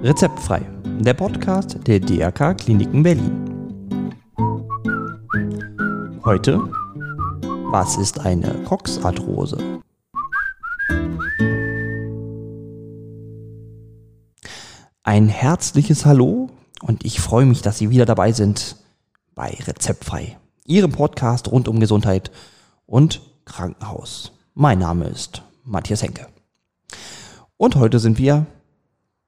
Rezeptfrei, der Podcast der DRK Kliniken Berlin. Heute, was ist eine Coxarthrose? Ein herzliches Hallo und ich freue mich, dass Sie wieder dabei sind bei Rezeptfrei, Ihrem Podcast rund um Gesundheit und Krankenhaus. Mein Name ist Matthias Henke. Und heute sind wir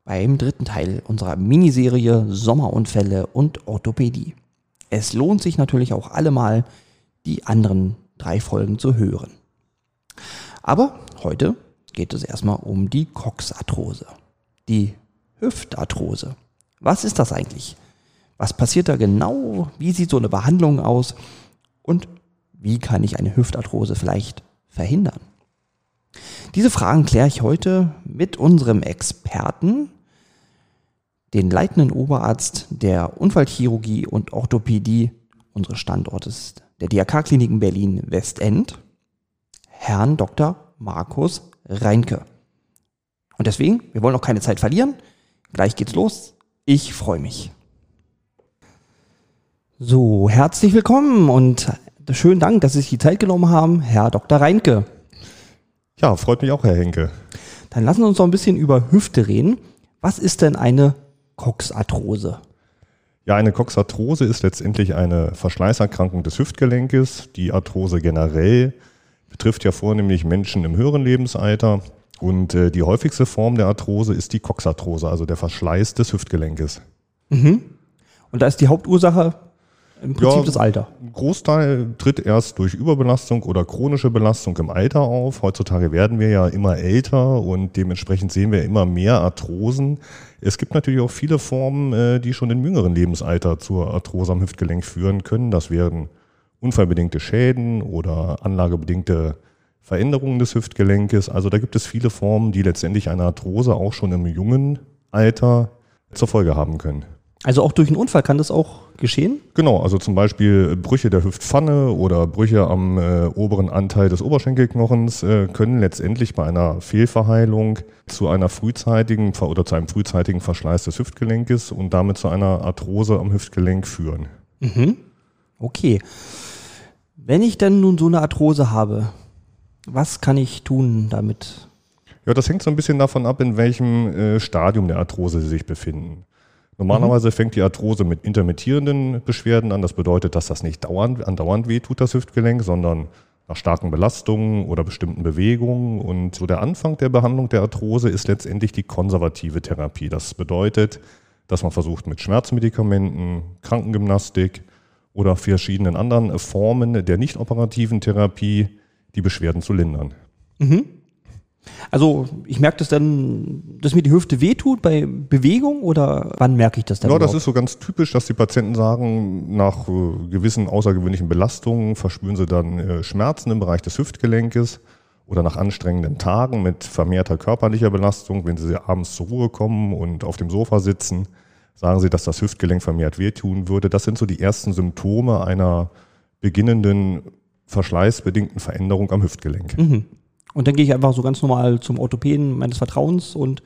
beim dritten Teil unserer Miniserie Sommerunfälle und Orthopädie. Es lohnt sich natürlich auch allemal, die anderen drei Folgen zu hören. Aber heute geht es erstmal um die Coxarthrose, die Hüftarthrose. Was ist das eigentlich? Was passiert da genau? Wie sieht so eine Behandlung aus? Und wie kann ich eine Hüftarthrose vielleicht verhindern? Diese Fragen kläre ich heute mit unserem Experten, den leitenden Oberarzt der Unfallchirurgie und Orthopädie unseres Standortes der DRK-Kliniken Berlin-Westend, Herrn Dr. Markus Reinke. Und deswegen, wir wollen auch keine Zeit verlieren. Gleich geht's los. Ich freue mich. So, herzlich willkommen und schönen Dank, dass Sie sich die Zeit genommen haben, Herr Dr. Reinke. Ja, freut mich auch, Herr Henke. Dann lassen Sie uns noch ein bisschen über Hüfte reden. Was ist denn eine Coxarthrose? Ja, eine Coxarthrose ist letztendlich eine Verschleißerkrankung des Hüftgelenkes. Die Arthrose generell betrifft ja vornehmlich Menschen im höheren Lebensalter. Und äh, die häufigste Form der Arthrose ist die Coxarthrose, also der Verschleiß des Hüftgelenkes. Mhm. Und da ist die Hauptursache im Prinzip ja, das Alter. Ein Großteil tritt erst durch Überbelastung oder chronische Belastung im Alter auf. Heutzutage werden wir ja immer älter und dementsprechend sehen wir immer mehr Arthrosen. Es gibt natürlich auch viele Formen, äh, die schon im jüngeren Lebensalter zur Arthrose am Hüftgelenk führen können. Das wären unfallbedingte Schäden oder anlagebedingte Veränderungen des Hüftgelenkes. Also da gibt es viele Formen, die letztendlich eine Arthrose auch schon im jungen Alter zur Folge haben können. Also auch durch einen Unfall kann das auch geschehen? Genau, also zum Beispiel Brüche der Hüftpfanne oder Brüche am äh, oberen Anteil des Oberschenkelknochens äh, können letztendlich bei einer Fehlverheilung zu einer frühzeitigen oder zu einem frühzeitigen Verschleiß des Hüftgelenkes und damit zu einer Arthrose am Hüftgelenk führen. Mhm. Okay. Wenn ich denn nun so eine Arthrose habe, was kann ich tun damit? Ja, das hängt so ein bisschen davon ab, in welchem äh, Stadium der Arthrose Sie sich befinden. Normalerweise mhm. fängt die Arthrose mit intermittierenden Beschwerden an. Das bedeutet, dass das nicht dauernd, andauernd wehtut, das Hüftgelenk, sondern nach starken Belastungen oder bestimmten Bewegungen. Und so der Anfang der Behandlung der Arthrose ist letztendlich die konservative Therapie. Das bedeutet, dass man versucht mit Schmerzmedikamenten, Krankengymnastik oder verschiedenen anderen Formen der nicht operativen Therapie die Beschwerden zu lindern. Mhm. Also ich merke das dann, dass mir die Hüfte wehtut bei Bewegung oder wann merke ich das dann? Ja, überhaupt? das ist so ganz typisch, dass die Patienten sagen, nach äh, gewissen außergewöhnlichen Belastungen verspüren sie dann äh, Schmerzen im Bereich des Hüftgelenkes oder nach anstrengenden Tagen mit vermehrter körperlicher Belastung, wenn sie abends zur Ruhe kommen und auf dem Sofa sitzen, sagen sie, dass das Hüftgelenk vermehrt wehtun würde. Das sind so die ersten Symptome einer beginnenden verschleißbedingten Veränderung am Hüftgelenk. Mhm. Und dann gehe ich einfach so ganz normal zum Orthopäden meines Vertrauens und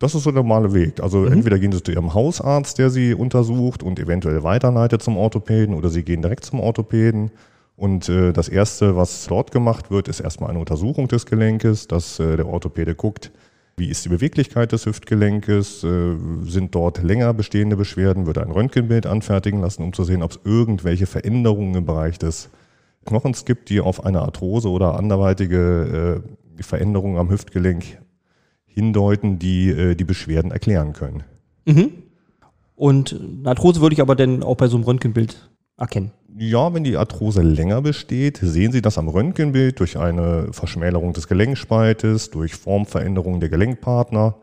das ist so der normale Weg. Also mhm. entweder gehen Sie zu Ihrem Hausarzt, der Sie untersucht und eventuell weiterleitet zum Orthopäden, oder Sie gehen direkt zum Orthopäden. Und äh, das Erste, was dort gemacht wird, ist erstmal eine Untersuchung des Gelenkes, dass äh, der Orthopäde guckt, wie ist die Beweglichkeit des Hüftgelenkes, äh, sind dort länger bestehende Beschwerden, wird ein Röntgenbild anfertigen lassen, um zu sehen, ob es irgendwelche Veränderungen im Bereich des Knochens gibt, die auf eine Arthrose oder anderweitige äh, Veränderung am Hüftgelenk hindeuten, die äh, die Beschwerden erklären können. Mhm. Und eine Arthrose würde ich aber dann auch bei so einem Röntgenbild erkennen. Ja, wenn die Arthrose länger besteht, sehen Sie das am Röntgenbild durch eine Verschmälerung des Gelenkspaltes, durch Formveränderung der Gelenkpartner.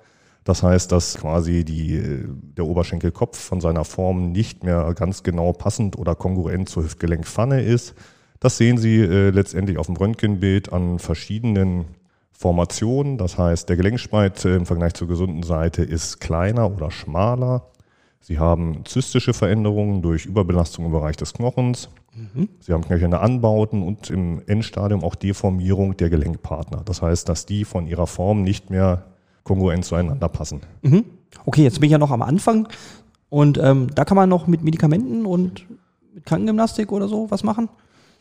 Das heißt, dass quasi die, der Oberschenkelkopf von seiner Form nicht mehr ganz genau passend oder kongruent zur Hüftgelenkpfanne ist. Das sehen Sie äh, letztendlich auf dem Röntgenbild an verschiedenen Formationen. Das heißt, der Gelenkspalt äh, im Vergleich zur gesunden Seite ist kleiner oder schmaler. Sie haben zystische Veränderungen durch Überbelastung im Bereich des Knochens. Mhm. Sie haben knöcherne Anbauten und im Endstadium auch Deformierung der Gelenkpartner. Das heißt, dass die von ihrer Form nicht mehr kongruent zueinander passen. Mhm. Okay, jetzt bin ich ja noch am Anfang und ähm, da kann man noch mit Medikamenten und mit Krankengymnastik oder so was machen?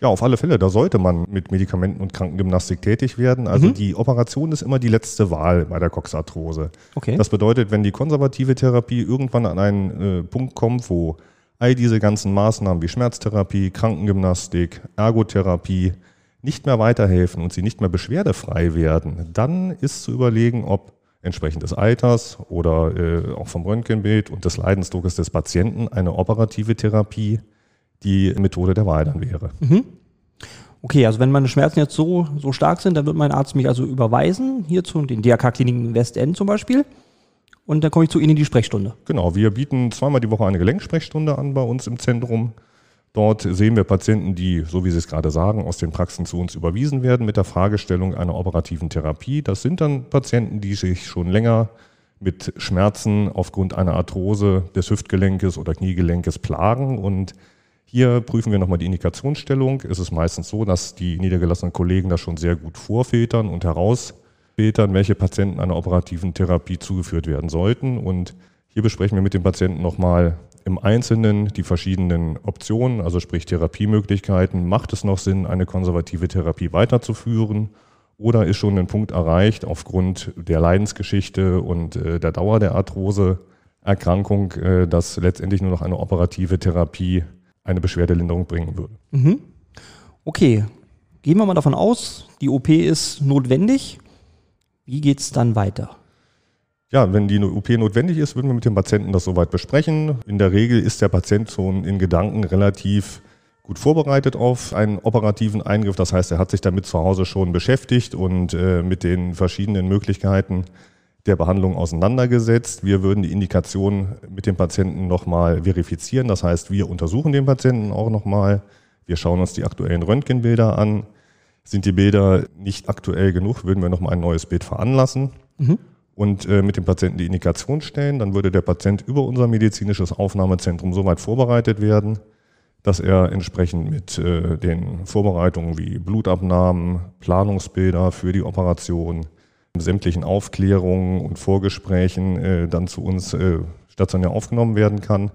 Ja, auf alle Fälle, da sollte man mit Medikamenten und Krankengymnastik tätig werden. Also Mhm. die Operation ist immer die letzte Wahl bei der Coxarthrose. Okay. Das bedeutet, wenn die konservative Therapie irgendwann an einen äh, Punkt kommt, wo all diese ganzen Maßnahmen wie Schmerztherapie, Krankengymnastik, Ergotherapie nicht mehr weiterhelfen und sie nicht mehr beschwerdefrei werden, dann ist zu überlegen, ob entsprechend des Alters oder äh, auch vom Röntgenbild und des Leidensdruckes des Patienten eine operative Therapie die Methode der Wahl dann wäre. Okay, also wenn meine Schmerzen jetzt so, so stark sind, dann wird mein Arzt mich also überweisen, hier zu den DRK-Kliniken Westend zum Beispiel. Und dann komme ich zu Ihnen in die Sprechstunde. Genau, wir bieten zweimal die Woche eine Gelenksprechstunde an bei uns im Zentrum. Dort sehen wir Patienten, die, so wie Sie es gerade sagen, aus den Praxen zu uns überwiesen werden mit der Fragestellung einer operativen Therapie. Das sind dann Patienten, die sich schon länger mit Schmerzen aufgrund einer Arthrose des Hüftgelenkes oder Kniegelenkes plagen. Und hier prüfen wir nochmal die Indikationsstellung. Es ist meistens so, dass die niedergelassenen Kollegen das schon sehr gut vorfiltern und herausfiltern, welche Patienten einer operativen Therapie zugeführt werden sollten. Und hier besprechen wir mit dem Patienten nochmal im Einzelnen die verschiedenen Optionen, also sprich Therapiemöglichkeiten. Macht es noch Sinn, eine konservative Therapie weiterzuführen? Oder ist schon ein Punkt erreicht aufgrund der Leidensgeschichte und äh, der Dauer der Arthroseerkrankung, äh, dass letztendlich nur noch eine operative Therapie eine Beschwerdelinderung bringen würde? Okay, gehen wir mal davon aus, die OP ist notwendig. Wie geht's dann weiter? Ja, wenn die OP notwendig ist, würden wir mit dem Patienten das soweit besprechen. In der Regel ist der Patient schon in Gedanken relativ gut vorbereitet auf einen operativen Eingriff. Das heißt, er hat sich damit zu Hause schon beschäftigt und äh, mit den verschiedenen Möglichkeiten der Behandlung auseinandergesetzt. Wir würden die Indikation mit dem Patienten nochmal verifizieren. Das heißt, wir untersuchen den Patienten auch nochmal. Wir schauen uns die aktuellen Röntgenbilder an. Sind die Bilder nicht aktuell genug, würden wir nochmal ein neues Bild veranlassen und äh, mit dem Patienten die Indikation stellen. Dann würde der Patient über unser medizinisches Aufnahmezentrum so weit vorbereitet werden, dass er entsprechend mit äh, den Vorbereitungen wie Blutabnahmen, Planungsbilder für die Operation, sämtlichen Aufklärungen und Vorgesprächen äh, dann zu uns äh, stationär aufgenommen werden kann.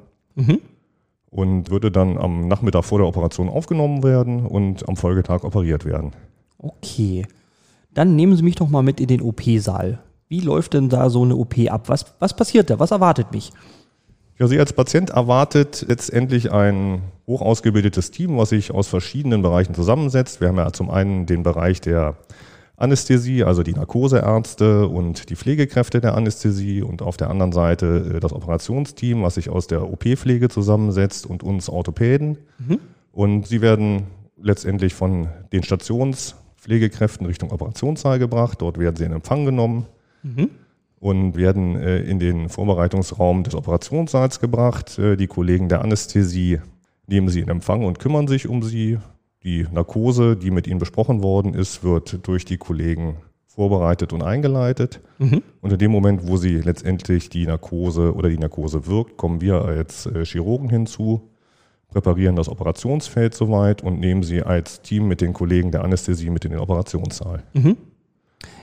Und würde dann am Nachmittag vor der Operation aufgenommen werden und am Folgetag operiert werden. Okay, dann nehmen Sie mich doch mal mit in den OP-Saal. Wie läuft denn da so eine OP ab? Was, was passiert da? Was erwartet mich? Ja, Sie als Patient erwartet letztendlich ein hoch ausgebildetes Team, was sich aus verschiedenen Bereichen zusammensetzt. Wir haben ja zum einen den Bereich der Anästhesie, also die Narkoseärzte und die Pflegekräfte der Anästhesie und auf der anderen Seite äh, das Operationsteam, was sich aus der OP-Pflege zusammensetzt und uns Orthopäden. Und sie werden letztendlich von den Stationspflegekräften Richtung Operationssaal gebracht. Dort werden sie in Empfang genommen und werden äh, in den Vorbereitungsraum des Operationssaals gebracht. Äh, die Kollegen der Anästhesie nehmen sie in Empfang und kümmern sich um sie. Die Narkose, die mit ihnen besprochen worden ist, wird durch die Kollegen vorbereitet und eingeleitet. Und in dem Moment, wo sie letztendlich die Narkose oder die Narkose wirkt, kommen wir als äh, Chirurgen hinzu, präparieren das Operationsfeld soweit und nehmen sie als Team mit den Kollegen der Anästhesie mit in den Operationssaal.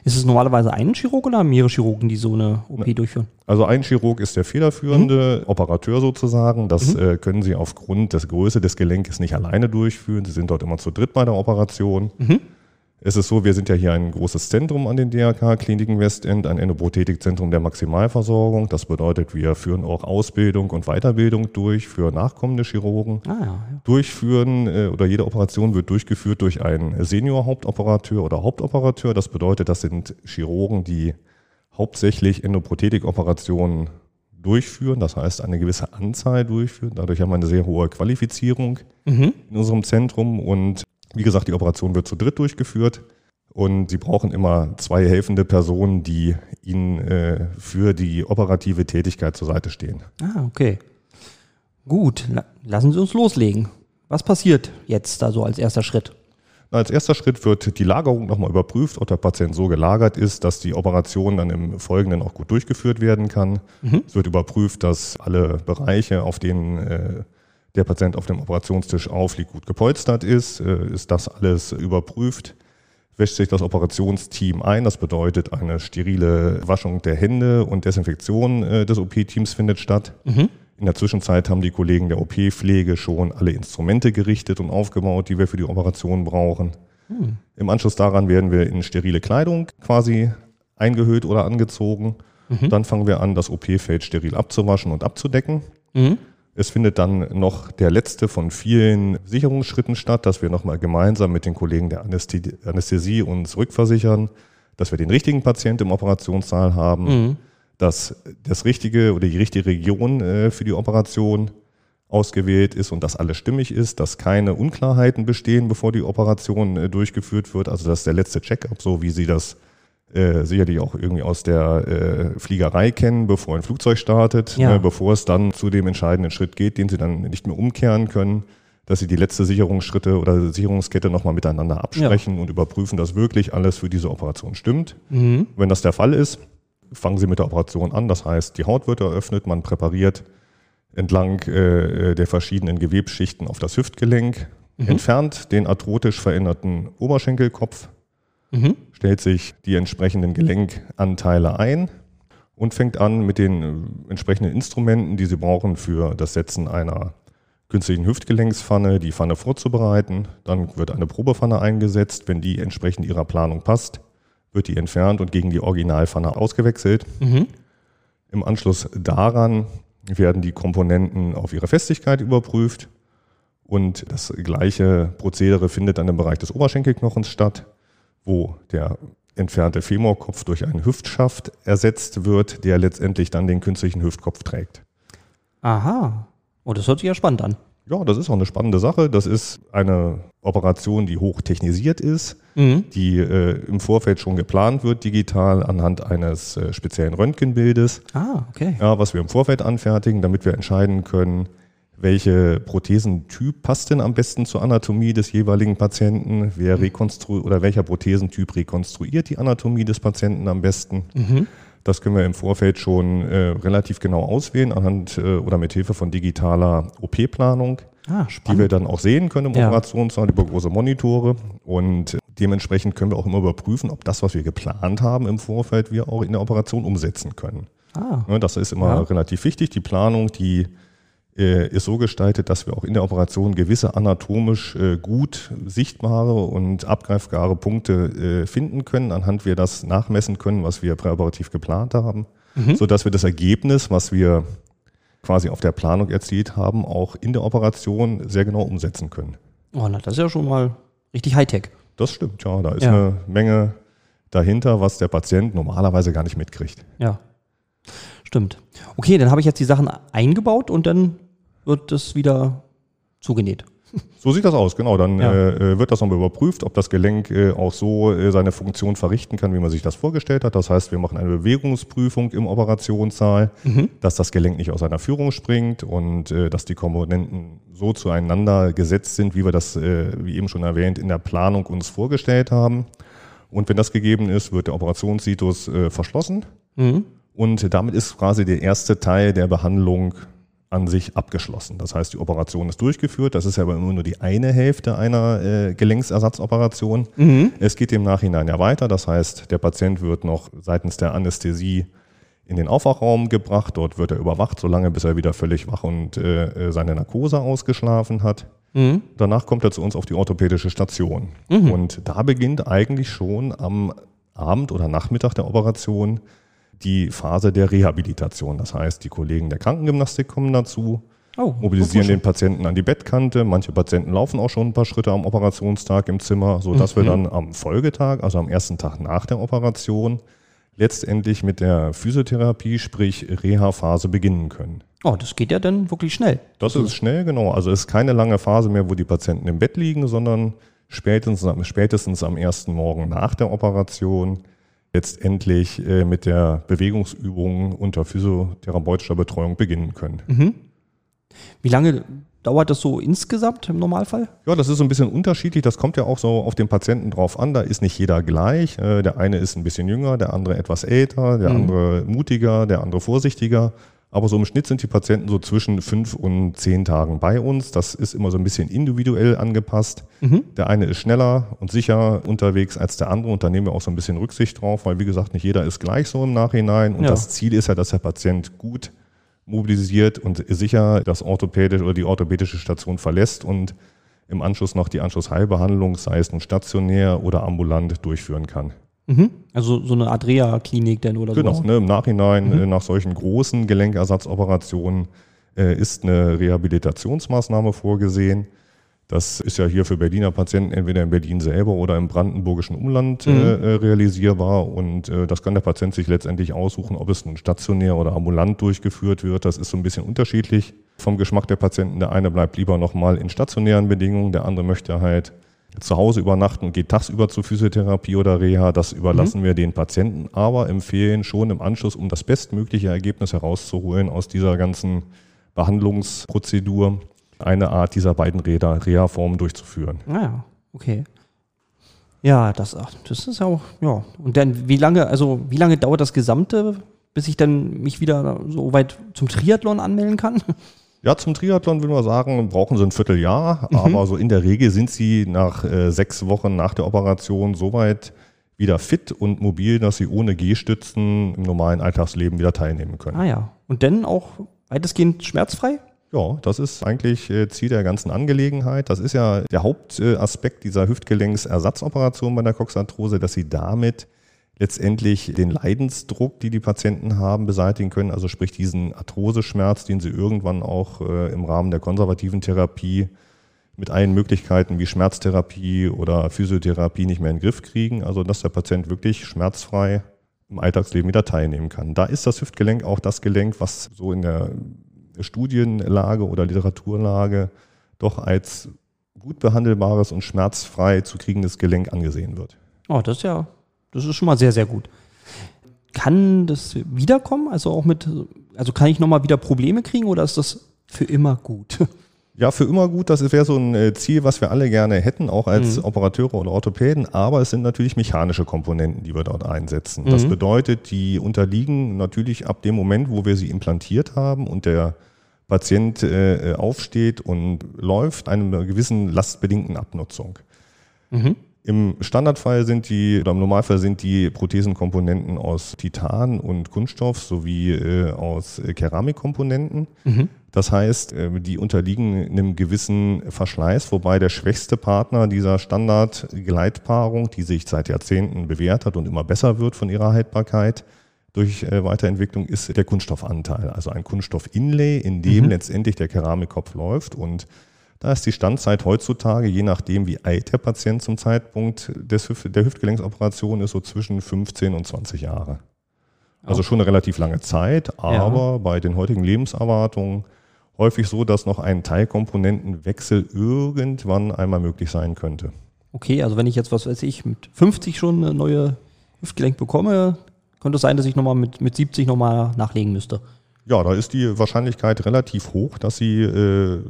Ist es normalerweise ein Chirurg oder mehrere Chirurgen, die so eine OP durchführen? Also ein Chirurg ist der federführende Operateur sozusagen. Das äh, können Sie aufgrund der Größe des Gelenkes nicht alleine durchführen. Sie sind dort immer zu dritt bei der Operation. Es ist so, wir sind ja hier ein großes Zentrum an den DRK-Kliniken Westend, ein Endoprothetikzentrum der Maximalversorgung. Das bedeutet, wir führen auch Ausbildung und Weiterbildung durch für nachkommende Chirurgen. Ah ja, ja. Durchführen äh, oder jede Operation wird durchgeführt durch einen Senior-Hauptoperateur oder Hauptoperateur. Das bedeutet, das sind Chirurgen, die hauptsächlich Endoprothetik-Operationen durchführen, das heißt eine gewisse Anzahl durchführen. Dadurch haben wir eine sehr hohe Qualifizierung in unserem Zentrum und wie gesagt, die Operation wird zu dritt durchgeführt und Sie brauchen immer zwei helfende Personen, die Ihnen äh, für die operative Tätigkeit zur Seite stehen. Ah, okay. Gut, la lassen Sie uns loslegen. Was passiert jetzt da so als erster Schritt? Als erster Schritt wird die Lagerung nochmal überprüft, ob der Patient so gelagert ist, dass die Operation dann im Folgenden auch gut durchgeführt werden kann. Es wird überprüft, dass alle Bereiche, auf denen äh, der Patient auf dem Operationstisch aufliegt, gut gepolstert ist. Äh, ist das alles überprüft? wäscht sich das Operationsteam ein. Das bedeutet, eine sterile Waschung der Hände und Desinfektion äh, des OP-Teams findet statt. Mhm. In der Zwischenzeit haben die Kollegen der OP-Pflege schon alle Instrumente gerichtet und aufgebaut, die wir für die Operation brauchen. Im Anschluss daran werden wir in sterile Kleidung quasi eingehüllt oder angezogen. Dann fangen wir an, das OP-Feld steril abzuwaschen und abzudecken. Mhm. Es findet dann noch der letzte von vielen Sicherungsschritten statt, dass wir nochmal gemeinsam mit den Kollegen der Anästhesie, uns rückversichern, dass wir den richtigen Patienten im Operationssaal haben, Mhm. dass das richtige oder die richtige Region äh, für die Operation ausgewählt ist und dass alles stimmig ist, dass keine Unklarheiten bestehen, bevor die Operation äh, durchgeführt wird. Also das ist der letzte Check-up, so wie Sie das äh, sicherlich auch irgendwie aus der äh, Fliegerei kennen, bevor ein Flugzeug startet, Ja. äh, bevor es dann zu dem entscheidenden Schritt geht, den Sie dann nicht mehr umkehren können, dass Sie die letzte Sicherungsschritte oder Sicherungskette nochmal miteinander absprechen und überprüfen, dass wirklich alles für diese Operation stimmt. Mhm. Wenn das der Fall ist, fangen Sie mit der Operation an. Das heißt, die Haut wird eröffnet, man präpariert entlang äh, der verschiedenen Gewebsschichten auf das Hüftgelenk, entfernt den arthrotisch veränderten Oberschenkelkopf, Mhm. stellt sich die entsprechenden Gelenkanteile ein und fängt an mit den äh, entsprechenden Instrumenten, die Sie brauchen für das Setzen einer künstlichen Hüftgelenkspfanne, die Pfanne vorzubereiten. Dann wird eine Probepfanne eingesetzt. Wenn die entsprechend Ihrer Planung passt, wird die entfernt und gegen die Originalpfanne ausgewechselt. Mhm. Im Anschluss daran werden die Komponenten auf ihre Festigkeit überprüft und das gleiche Prozedere findet dann im Bereich des Oberschenkelknochens statt, wo der entfernte Femorkopf durch einen Hüftschaft ersetzt wird, der letztendlich dann den künstlichen Hüftkopf trägt. Aha. Oh, das hört sich ja spannend an. Ja, das ist auch eine spannende Sache. Das ist eine Operation, die hoch technisiert ist, Mhm. die äh, im Vorfeld schon geplant wird, digital anhand eines äh, speziellen Röntgenbildes. Ah, okay. ja, was wir im Vorfeld anfertigen, damit wir entscheiden können, welche Prothesentyp passt denn am besten zur Anatomie des jeweiligen Patienten, wer rekonstru oder welcher Prothesentyp rekonstruiert die Anatomie des Patienten am besten. Mhm. Das können wir im Vorfeld schon äh, relativ genau auswählen anhand äh, oder mit Hilfe von digitaler OP-Planung, Ah, die wir dann auch sehen können im Ja. Operationssaal über große Monitore und dementsprechend können wir auch immer überprüfen, ob das, was wir geplant haben im Vorfeld, wir auch in der Operation umsetzen können. Ah, Ne, Das ist immer Ja. relativ wichtig. Die Planung, die ist so gestaltet, dass wir auch in der Operation gewisse anatomisch äh, gut sichtbare und abgreifbare Punkte äh, finden können, anhand wir das nachmessen können, was wir präoperativ geplant haben, Mhm. so dass wir das Ergebnis, was wir quasi auf der Planung erzielt haben, auch in der Operation sehr genau umsetzen können. oh, na, das ist ja schon mal richtig Hightech. Das stimmt, ja. Da ist Ja. eine Menge dahinter, was der Patient normalerweise gar nicht mitkriegt. Ja. Stimmt. Okay, dann habe ich jetzt die Sachen eingebaut und dann wird das wieder zugenäht. So sieht das aus, genau. Dann Ja. äh, wird das nochmal überprüft, ob das Gelenk äh, auch so äh, seine Funktion verrichten kann, wie man sich das vorgestellt hat. Das heißt, wir machen eine Bewegungsprüfung im Operationssaal, dass das Gelenk nicht aus seiner Führung springt und äh, dass die Komponenten so zueinander gesetzt sind, wie wir das, äh, wie eben schon erwähnt, in der Planung uns vorgestellt haben. Und wenn das gegeben ist, wird der Operationssitus äh, verschlossen. Mhm. Und damit ist quasi der erste Teil der Behandlung an sich abgeschlossen. Das heißt, die Operation ist durchgeführt. Das ist ja aber immer nur die eine Hälfte einer äh, Gelenksersatzoperation. Mhm. Es geht im Nachhinein ja weiter. Das heißt, der Patient wird noch seitens der Anästhesie in den Aufwachraum gebracht. Dort wird er überwacht, solange bis er wieder völlig wach und äh, äh, seine Narkose ausgeschlafen hat. Mhm. Danach kommt er zu uns auf die orthopädische Station. Und da beginnt eigentlich schon am Abend oder Nachmittag der Operation die Phase der Rehabilitation. Das heißt, die Kollegen der Krankengymnastik kommen dazu, Oh, mobilisieren den Patienten an die Bettkante. Manche Patienten laufen auch schon ein paar Schritte am Operationstag im Zimmer, sodass wir dann am Folgetag, also am ersten Tag nach der Operation, letztendlich mit der Physiotherapie, sprich Reha-Phase beginnen können. Oh, das geht ja dann wirklich schnell. Das ist schnell, genau. Also es ist keine lange Phase mehr, wo die Patienten im Bett liegen, sondern spätestens, spätestens am ersten Morgen nach der Operation letztendlich äh, mit der Bewegungsübung unter physiotherapeutischer Betreuung beginnen können. Wie lange dauert das so insgesamt im Normalfall? Ja, das ist so ein bisschen unterschiedlich. Das kommt ja auch so auf den Patienten drauf an. Da ist nicht jeder gleich. Äh, Der eine ist ein bisschen jünger, der andere etwas älter, der andere mutiger, der andere vorsichtiger. Aber so im Schnitt sind die Patienten so zwischen fünf und zehn Tagen bei uns. Das ist immer so ein bisschen individuell angepasst. Mhm. Der eine ist schneller und sicher unterwegs als der andere und da nehmen wir auch so ein bisschen Rücksicht drauf, weil wie gesagt, nicht jeder ist gleich so im Nachhinein. Und ja. das Ziel ist ja, dass der Patient gut mobilisiert und sicher das orthopädische oder die orthopädische Station verlässt und im Anschluss noch die Anschlussheilbehandlung, sei es nun stationär oder ambulant, durchführen kann. Mhm. Also so eine Adrea-Klinik denn oder so. Genau, ne, im Nachhinein mhm. äh, nach solchen großen Gelenkersatzoperationen äh, ist eine Rehabilitationsmaßnahme vorgesehen. Das ist ja hier für Berliner Patienten entweder in Berlin selber oder im brandenburgischen Umland mhm. äh, äh realisierbar. Und äh, das kann der Patient sich letztendlich aussuchen, ob es nun stationär oder ambulant durchgeführt wird. Das ist so ein bisschen unterschiedlich vom Geschmack der Patienten. Der eine bleibt lieber nochmal in stationären Bedingungen, der andere möchte halt zu Hause übernachten und geht tagsüber zur Physiotherapie oder Reha. Das überlassen mhm. wir den Patienten, aber empfehlen schon im Anschluss, um das bestmögliche Ergebnis herauszuholen aus dieser ganzen Behandlungsprozedur, eine Art dieser beiden Reha-Formen durchzuführen. Ah ja, okay. Ja, das, das ist ja auch, ja. Und dann, wie lange, also wie lange dauert das Gesamte, bis ich dann mich wieder so weit zum Triathlon anmelden kann? Ja, zum Triathlon würde man sagen, brauchen sie ein Vierteljahr, mhm. aber so in der Regel sind sie nach äh, sechs Wochen nach der Operation soweit wieder fit und mobil, dass sie ohne Gehstützen im normalen Alltagsleben wieder teilnehmen können. Ah ja. Und dann auch weitestgehend schmerzfrei? Ja, das ist eigentlich äh, Ziel der ganzen Angelegenheit. Das ist ja der Hauptaspekt dieser Hüftgelenksersatzoperation bei der Coxarthrose, dass sie damit letztendlich den Leidensdruck, die die Patienten haben, beseitigen können. Also sprich diesen Arthroseschmerz, den sie irgendwann auch äh, im Rahmen der konservativen Therapie mit allen Möglichkeiten wie Schmerztherapie oder Physiotherapie nicht mehr in den Griff kriegen. Also dass der Patient wirklich schmerzfrei im Alltagsleben wieder teilnehmen kann. Da ist das Hüftgelenk auch das Gelenk, was so in der Studienlage oder Literaturlage doch als gut behandelbares und schmerzfrei zu kriegendes Gelenk angesehen wird. Oh, das ist ja das ist schon mal sehr, sehr gut. Kann das wiederkommen? Also auch mit, also kann ich nochmal wieder Probleme kriegen oder ist das für immer gut? Ja, für immer gut. Das wäre so ein äh, Ziel, was wir alle gerne hätten, auch als mhm. Operateure oder Orthopäden. Aber es sind natürlich mechanische Komponenten, die wir dort einsetzen. Mhm. Das bedeutet, die unterliegen natürlich ab dem Moment, wo wir sie implantiert haben und der Patient äh, aufsteht und läuft, einer gewissen lastbedingten Abnutzung. Mhm. Im Standardfall sind die, oder im Normalfall sind die Prothesenkomponenten aus Titan und Kunststoff sowie äh, aus Keramikkomponenten. Mhm. Das heißt, äh, die unterliegen einem gewissen Verschleiß, wobei der schwächste Partner dieser Standardgleitpaarung, die sich seit Jahrzehnten bewährt hat und immer besser wird von ihrer Haltbarkeit, durch äh, Weiterentwicklung ist der Kunststoffanteil, also ein Kunststoff-Inlay, in dem mhm. letztendlich der Keramikkopf läuft und da ist die Standzeit heutzutage, je nachdem wie alt der Patient zum Zeitpunkt des Hüft der Hüftgelenksoperation ist, so zwischen 15 und 20 Jahre. Also schon eine relativ lange Zeit, aber ja. bei den heutigen Lebenserwartungen häufig so, dass noch ein Teilkomponentenwechsel irgendwann einmal möglich sein könnte. Okay, also wenn ich jetzt, was weiß ich, mit 50 schon eine neue Hüftgelenk bekomme, könnte es sein, dass ich nochmal mit, mit 70 nochmal nachlegen müsste. Ja, da ist die Wahrscheinlichkeit relativ hoch, dass Sie äh,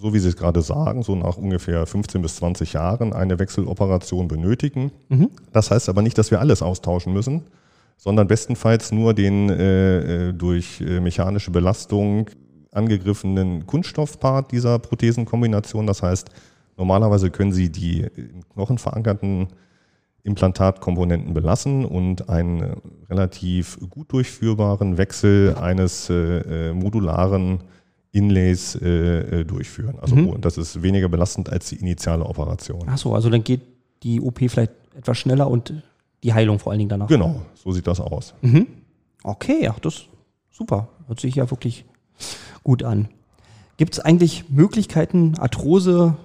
so wie Sie es gerade sagen, so nach ungefähr 15 bis 20 Jahren eine Wechseloperation benötigen. Mhm. Das heißt aber nicht, dass wir alles austauschen müssen, sondern bestenfalls nur den äh, äh durch äh, mechanische Belastung angegriffenen Kunststoffpart dieser Prothesenkombination. Das heißt, normalerweise können Sie die im Knochen verankerten Implantatkomponenten belassen und einen relativ gut durchführbaren Wechsel eines äh, äh modularen Inlays äh, äh, durchführen. Also mhm. das ist weniger belastend als die initiale Operation. Ach so, also dann geht die OP vielleicht etwas schneller und die Heilung vor allen Dingen danach. Genau, so sieht das aus. Mhm. Okay, ach, das ist super. Hört sich ja wirklich gut an. Gibt es eigentlich Möglichkeiten, Arthrose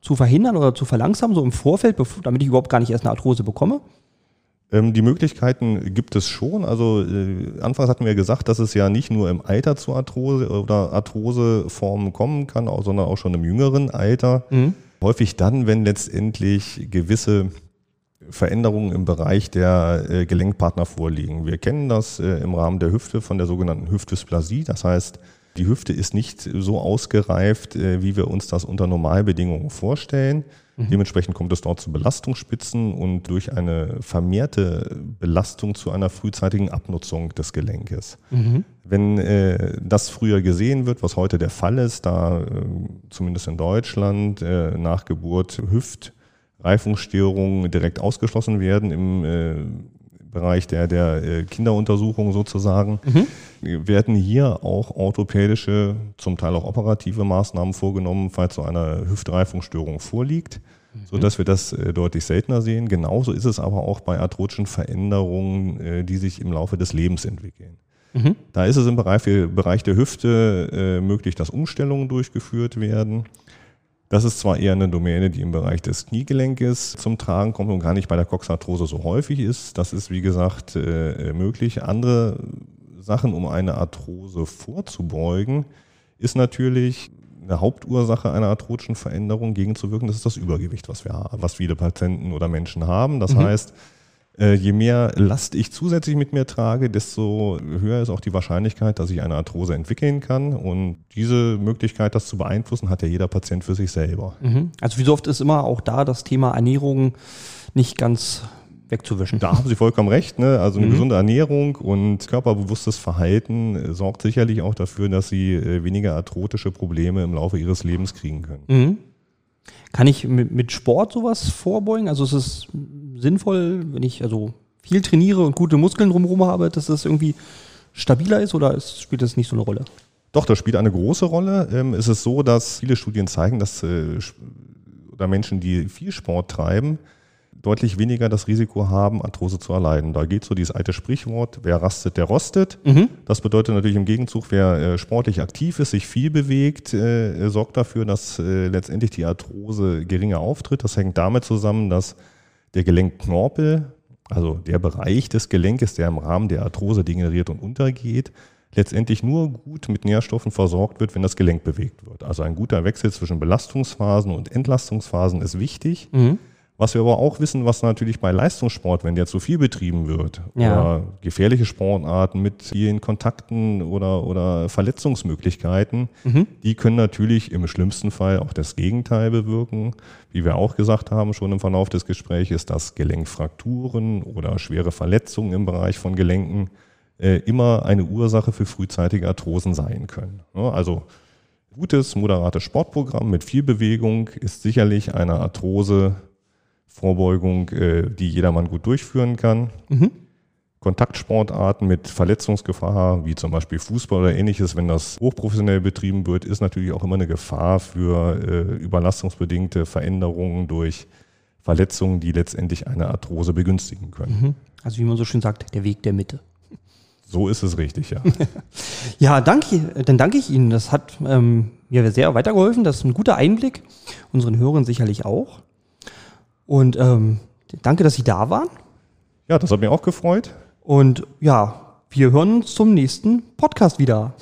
zu verhindern oder zu verlangsamen, so im Vorfeld, damit ich überhaupt gar nicht erst eine Arthrose bekomme? Ähm, die Möglichkeiten gibt es schon. Also äh, anfangs hatten wir gesagt, dass es ja nicht nur im Alter zu Arthrose oder Arthroseformen kommen kann, sondern auch schon im jüngeren Alter. Mhm. Häufig dann, wenn letztendlich gewisse Veränderungen im Bereich der äh, Gelenkpartner vorliegen. Wir kennen das äh, im Rahmen der Hüfte von der sogenannten Hüftdysplasie. Das heißt, Die Hüfte ist nicht so ausgereift, äh, wie wir uns das unter Normalbedingungen vorstellen. Mhm. Dementsprechend kommt es dort zu Belastungsspitzen und durch eine vermehrte Belastung zu einer frühzeitigen Abnutzung des Gelenkes. Mhm. Wenn äh, das früher gesehen wird, was heute der Fall ist, da äh, zumindest in Deutschland äh, nach Geburt Hüftreifungsstörungen direkt ausgeschlossen werden im äh, Bereich der, der äh, Kinderuntersuchung sozusagen, mhm. werden hier auch orthopädische, zum Teil auch operative Maßnahmen vorgenommen, falls so eine Hüftreifungsstörung vorliegt, mhm. so dass wir das äh, deutlich seltener sehen. Genauso ist es aber auch bei arthrotischen Veränderungen, äh, die sich im Laufe des Lebens entwickeln. Mhm. Da ist es im Bereich, Bereich der Hüfte möglich, dass Umstellungen durchgeführt werden. Das ist zwar eher eine Domäne, die im Bereich des Kniegelenkes zum Tragen kommt und gar nicht bei der Coxarthrose so häufig ist. Das ist, wie gesagt, äh, möglich. Andere Sachen, um eine Arthrose vorzubeugen, ist natürlich eine Hauptursache einer arthrotischen Veränderung gegenzuwirken. Das ist das Übergewicht, was wir was viele Patienten oder Menschen haben. Das mhm. heißt, äh, je mehr Last ich zusätzlich mit mir trage, desto höher ist auch die Wahrscheinlichkeit, dass ich eine Arthrose entwickeln kann. Und diese Möglichkeit, das zu beeinflussen, hat ja jeder Patient für sich selber. Mhm. Also wie so oft ist immer auch da das Thema Ernährung nicht ganz wegzuwischen. Da haben Sie vollkommen recht. Ne? Also eine mhm. gesunde Ernährung und körperbewusstes Verhalten äh, sorgt sicherlich auch dafür, dass Sie äh, weniger arthrotische Probleme im Laufe Ihres Lebens kriegen können. Mhm. Kann ich mit, Sport sowas vorbeugen? Also ist es sinnvoll, wenn ich also viel trainiere und gute Muskeln drumherum habe, dass das irgendwie stabiler ist oder ist, spielt das nicht so eine Rolle? Doch, das spielt eine große Rolle. Ähm, es ist so, dass viele Studien zeigen, dass äh, oder Menschen, die viel Sport treiben, deutlich weniger das Risiko haben, Arthrose zu erleiden. Da geht so dieses alte Sprichwort, wer rastet, der rostet. Mhm. Das bedeutet natürlich im Gegenzug, wer äh, sportlich aktiv ist, sich viel bewegt, äh, sorgt dafür, dass äh, letztendlich die Arthrose geringer auftritt. Das hängt damit zusammen, dass der Gelenkknorpel, also der Bereich des Gelenkes, der im Rahmen der Arthrose degeneriert und untergeht, letztendlich nur gut mit Nährstoffen versorgt wird, wenn das Gelenk bewegt wird. Also ein guter Wechsel zwischen Belastungsphasen und Entlastungsphasen ist wichtig. Mhm. Was wir aber auch wissen, was natürlich bei Leistungssport, wenn der zu viel betrieben wird, ja. oder gefährliche Sportarten mit vielen Kontakten oder, oder Verletzungsmöglichkeiten, mhm. die können natürlich im schlimmsten Fall auch das Gegenteil bewirken. Wie wir auch gesagt haben, schon im Verlauf des Gesprächs, dass Gelenkfrakturen oder schwere Verletzungen im Bereich von Gelenken äh, immer eine Ursache für frühzeitige Arthrosen sein können. Ja, also gutes, moderates Sportprogramm mit viel Bewegung ist sicherlich eine Arthrose Vorbeugung, äh, die jedermann gut durchführen kann. Mhm. Kontaktsportarten mit Verletzungsgefahr, wie zum Beispiel Fußball oder ähnliches, wenn das hochprofessionell betrieben wird, ist natürlich auch immer eine Gefahr für äh, überlastungsbedingte Veränderungen durch Verletzungen, die letztendlich eine Arthrose begünstigen können. Mhm. Also wie man so schön sagt, der Weg der Mitte. So ist es richtig, ja. ja, danke, dann danke ich Ihnen. Das hat ähm, mir sehr weitergeholfen. Das ist ein guter Einblick. Unseren Hörern sicherlich auch. Und ähm, danke, dass Sie da waren. Ja, das hat mich auch gefreut. Und ja, wir hören uns zum nächsten Podcast wieder.